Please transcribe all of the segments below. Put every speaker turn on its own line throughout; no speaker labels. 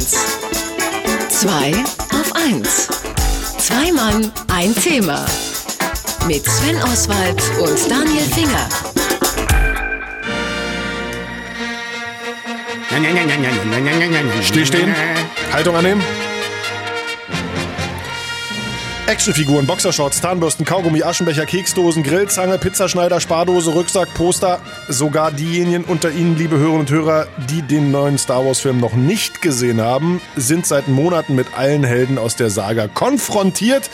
1. 2 auf 1. Zwei Mann, ein Thema. Mit Sven Oswald und Daniel Finger.
Steh stehen. Haltung annehmen. Actionfiguren, Boxershorts, Zahnbürsten, Kaugummi, Aschenbecher, Keksdosen, Grillzange, Pizzaschneider, Spardose, Rucksack, Poster. Sogar diejenigen unter Ihnen, liebe Hörerinnen und Hörer, die den neuen Star Wars-Film noch nicht gesehen haben, sind seit Monaten mit allen Helden aus der Saga konfrontiert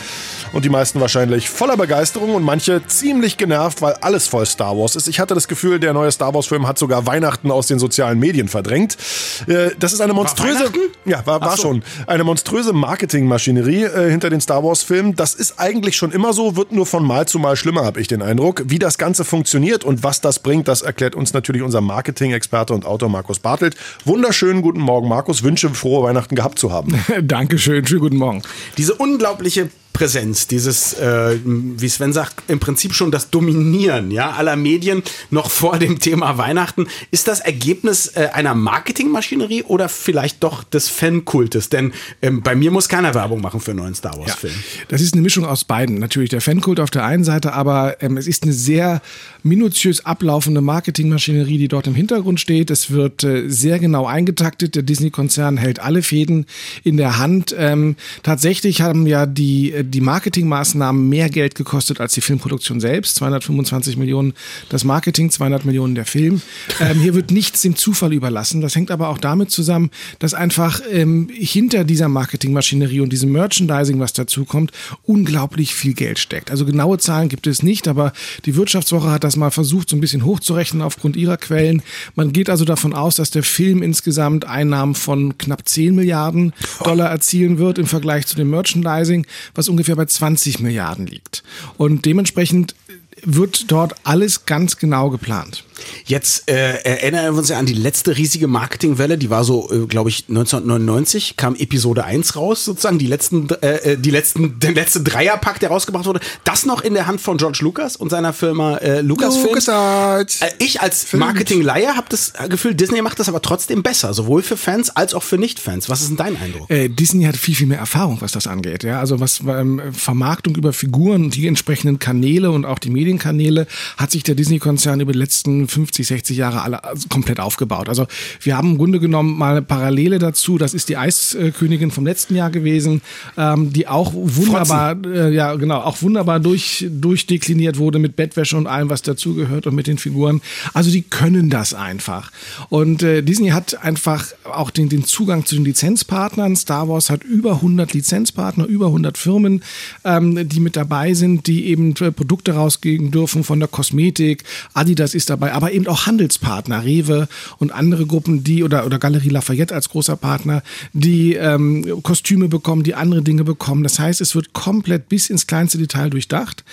und die meisten wahrscheinlich voller Begeisterung und manche ziemlich genervt, weil alles voll Star Wars ist. Ich hatte das Gefühl, der neue Star Wars-Film hat sogar Weihnachten aus den sozialen Medien verdrängt. Äh, das ist eine monströse, ja, war, war so. schon eine monströse Marketingmaschinerie äh, hinter den Star Wars-Filmen. Das ist eigentlich schon immer so, wird nur von Mal zu Mal schlimmer, habe ich den Eindruck. Wie das Ganze funktioniert und was das bringt, das erklärt uns natürlich unser Marketing-Experte und Autor Markus Bartelt. Wunderschönen guten Morgen, Markus. Wünsche frohe Weihnachten gehabt zu haben.
Dankeschön, schönen guten Morgen.
Diese unglaubliche Präsenz, dieses, äh, wie Sven sagt, im Prinzip schon das Dominieren ja, aller Medien noch vor dem Thema Weihnachten. Ist das Ergebnis äh, einer Marketingmaschinerie oder vielleicht doch des Fankultes? Denn ähm, bei mir muss keiner Werbung machen für einen neuen Star Wars-Film.
Ja, das ist eine Mischung aus beiden. Natürlich der Fankult auf der einen Seite, aber ähm, es ist eine sehr minutiös ablaufende Marketingmaschinerie, die dort im Hintergrund steht. Es wird äh, sehr genau eingetaktet. Der Disney-Konzern hält alle Fäden in der Hand. Ähm, tatsächlich haben ja die äh, die Marketingmaßnahmen mehr Geld gekostet als die Filmproduktion selbst. 225 Millionen das Marketing, 200 Millionen der Film. Ähm, hier wird nichts dem Zufall überlassen. Das hängt aber auch damit zusammen, dass einfach ähm, hinter dieser Marketingmaschinerie und diesem Merchandising, was dazu kommt, unglaublich viel Geld steckt. Also genaue Zahlen gibt es nicht, aber die Wirtschaftswoche hat das mal versucht, so ein bisschen hochzurechnen aufgrund ihrer Quellen. Man geht also davon aus, dass der Film insgesamt Einnahmen von knapp 10 Milliarden Dollar erzielen wird im Vergleich zu dem Merchandising, was ungefähr bei 20 Milliarden liegt. Und dementsprechend wird dort alles ganz genau geplant.
Jetzt äh, erinnern wir uns ja an die letzte riesige Marketingwelle, die war so, äh, glaube ich, 1999, kam Episode 1 raus, sozusagen, die letzten, äh, äh, die letzten, der letzte Dreierpack, der rausgebracht wurde, das noch in der Hand von George Lucas und seiner Firma äh, Lucasfilm. LucasArts. Äh, ich als Marketing-Leier habe das Gefühl, Disney macht das aber trotzdem besser, sowohl für Fans als auch für Nicht-Fans. Was ist denn dein Eindruck?
Äh, Disney hat viel, viel mehr Erfahrung, was das angeht. Ja? Also was ähm, Vermarktung über Figuren und die entsprechenden Kanäle und auch die Medienkanäle hat sich der Disney-Konzern über die letzten 50, 60 Jahre alle komplett aufgebaut. Also wir haben im Grunde genommen mal eine Parallele dazu. Das ist die Eiskönigin vom letzten Jahr gewesen, ähm, die auch wunderbar, äh, ja genau, auch wunderbar durch, durchdekliniert wurde mit Bettwäsche und allem, was dazugehört und mit den Figuren. Also die können das einfach. Und äh, Disney hat einfach auch den, den Zugang zu den Lizenzpartnern. Star Wars hat über 100 Lizenzpartner, über 100 Firmen, ähm, die mit dabei sind, die eben äh, Produkte rausgeben dürfen von der Kosmetik. Adidas ist dabei, aber eben auch Handelspartner, Rewe und andere Gruppen, die oder, oder Galerie Lafayette als großer Partner, die ähm, Kostüme bekommen, die andere Dinge bekommen. Das heißt, es wird komplett bis ins kleinste Detail durchdacht.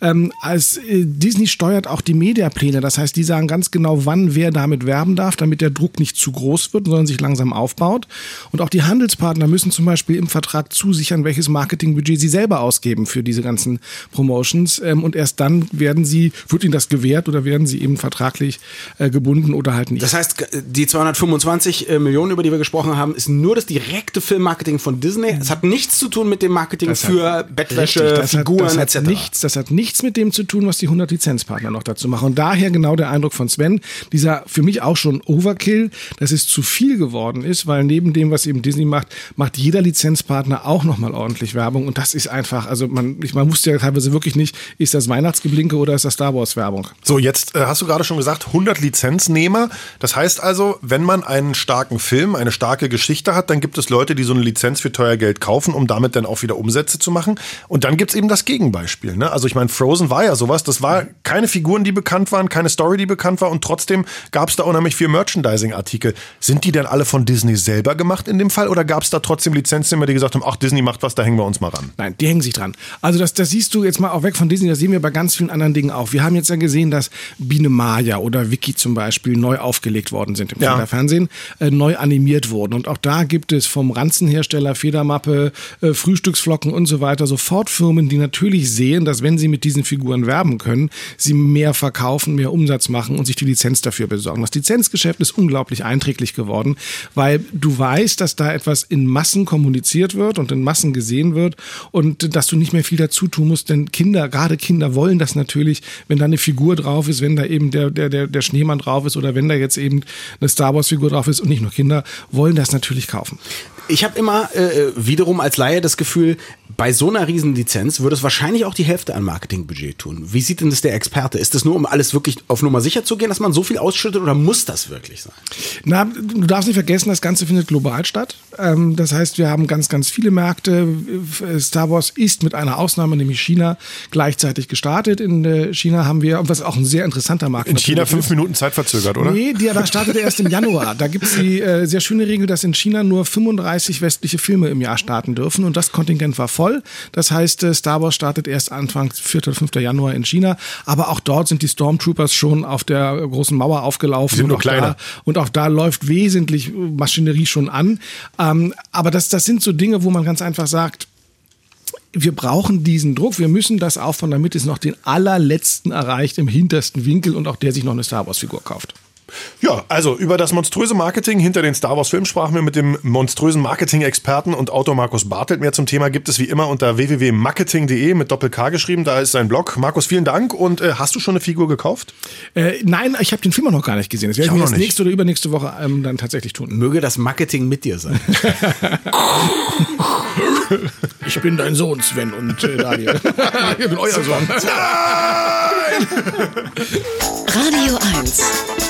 Ähm, als äh, Disney steuert auch die Mediapläne, das heißt, die sagen ganz genau, wann wer damit werben darf, damit der Druck nicht zu groß wird, sondern sich langsam aufbaut. Und auch die Handelspartner müssen zum Beispiel im Vertrag zusichern, welches Marketingbudget sie selber ausgeben für diese ganzen Promotions. Ähm, und erst dann werden sie, wird ihnen das gewährt oder werden sie eben vertraglich äh, gebunden oder halt nicht.
Das heißt, die 225 äh, Millionen, über die wir gesprochen haben, ist nur das direkte Filmmarketing von Disney. Es hat nichts zu tun mit dem Marketing das für hat, Bettwäsche, richtig, Figuren
hat,
das
etc. Nichts, das hat nichts mit dem zu tun, was die 100 Lizenzpartner noch dazu machen. Und daher genau der Eindruck von Sven, dieser für mich auch schon Overkill, dass es zu viel geworden ist, weil neben dem, was eben Disney macht, macht jeder Lizenzpartner auch nochmal ordentlich Werbung. Und das ist einfach, also man, man wusste ja teilweise wirklich nicht, ist das Weihnachtsgeblinke oder ist das Star Wars Werbung?
So, jetzt äh, hast du gerade schon gesagt, 100 Lizenznehmer. Das heißt also, wenn man einen starken Film, eine starke Geschichte hat, dann gibt es Leute, die so eine Lizenz für teuer Geld kaufen, um damit dann auch wieder Umsätze zu machen. Und dann gibt es eben das Gegenbeispiel. Ne? Also ich meine, Frozen war ja sowas. Das war keine Figuren, die bekannt waren, keine Story, die bekannt war. Und trotzdem gab es da unheimlich viel Merchandising-Artikel. Sind die denn alle von Disney selber gemacht in dem Fall? Oder gab es da trotzdem Lizenznehmer, die gesagt haben, ach, Disney macht was, da hängen wir uns mal ran?
Nein, die hängen sich dran. Also das, das siehst du jetzt mal auch weg von Disney, das sehen wir bei ganz vielen anderen Dingen auch. Wir haben jetzt ja gesehen, dass Biene Maya Maya oder Wiki zum Beispiel neu aufgelegt worden sind im
Ja.
Kinderfernsehen, äh, neu animiert wurden. Und auch da gibt es vom Ranzenhersteller, Federmappe, äh, Frühstücksflocken und so weiter sofort Firmen, die natürlich sehen, dass wenn sie mit diesen Figuren werben können, sie mehr verkaufen, mehr Umsatz machen und sich die Lizenz dafür besorgen. Das Lizenzgeschäft ist unglaublich einträglich geworden, weil du weißt, dass da etwas in Massen kommuniziert wird und in Massen gesehen wird und dass du nicht mehr viel dazu tun musst, denn Kinder, gerade Kinder wollen das natürlich, wenn da eine Figur drauf ist, wenn da eben der, der, der, der Schneemann drauf ist oder wenn da jetzt eben eine Star Wars Figur drauf ist und nicht nur Kinder, wollen das natürlich kaufen.
Ich habe immer äh, wiederum als Laie das Gefühl, bei so einer Riesenlizenz würde es wahrscheinlich auch die Hälfte an Marketingbudget tun. Wie sieht denn das der Experte? Ist das nur, um alles wirklich auf Nummer sicher zu gehen, dass man so viel ausschüttet oder muss das wirklich sein?
Na, du darfst nicht vergessen, das Ganze findet global statt. Ähm, das heißt, wir haben ganz, ganz viele Märkte. Star Wars ist mit einer Ausnahme, nämlich China, gleichzeitig gestartet. In äh, China haben wir, was auch ein sehr interessanter Markt
In China fünf
ist.
Minuten Zeit verzögert, oder?
Nee, die, da startet er erst im Januar. Da gibt es die äh, sehr schöne Regel, dass in China nur 35 westliche Filme im Jahr starten dürfen. Und das Kontingent war voll. Das heißt, äh, Star Wars startet erst Anfang 4. oder 5. Januar in China. Aber auch dort sind die Stormtroopers schon auf der großen Mauer aufgelaufen.
sind
und
nur
auch
kleiner.
Da, und auch da läuft wesentlich äh, Maschinerie schon an. Ähm, aber das, das sind so Dinge, wo man ganz einfach sagt, wir brauchen diesen Druck, wir müssen das aufbauen, damit es noch den allerletzten erreicht im hintersten Winkel und auch der sich noch eine Star Wars Figur kauft.
Ja, also über das monströse Marketing hinter den Star Wars Filmen sprachen wir mit dem monströsen Marketing-Experten und Autor Markus Bartelt. Mehr zum Thema gibt es wie immer unter www.marketing.de mit Doppel-K geschrieben. Da ist sein Blog. Markus, vielen Dank. Und äh, hast du schon eine Figur gekauft?
Äh, nein, ich habe den Film auch noch gar nicht gesehen. Das werde ich
Ich
mir nächste oder übernächste Woche ähm, dann tatsächlich tun.
Möge das Marketing mit dir sein.
Ich bin dein Sohn, Sven und äh, Daniel. ich bin euer Sohn.
Radio 1.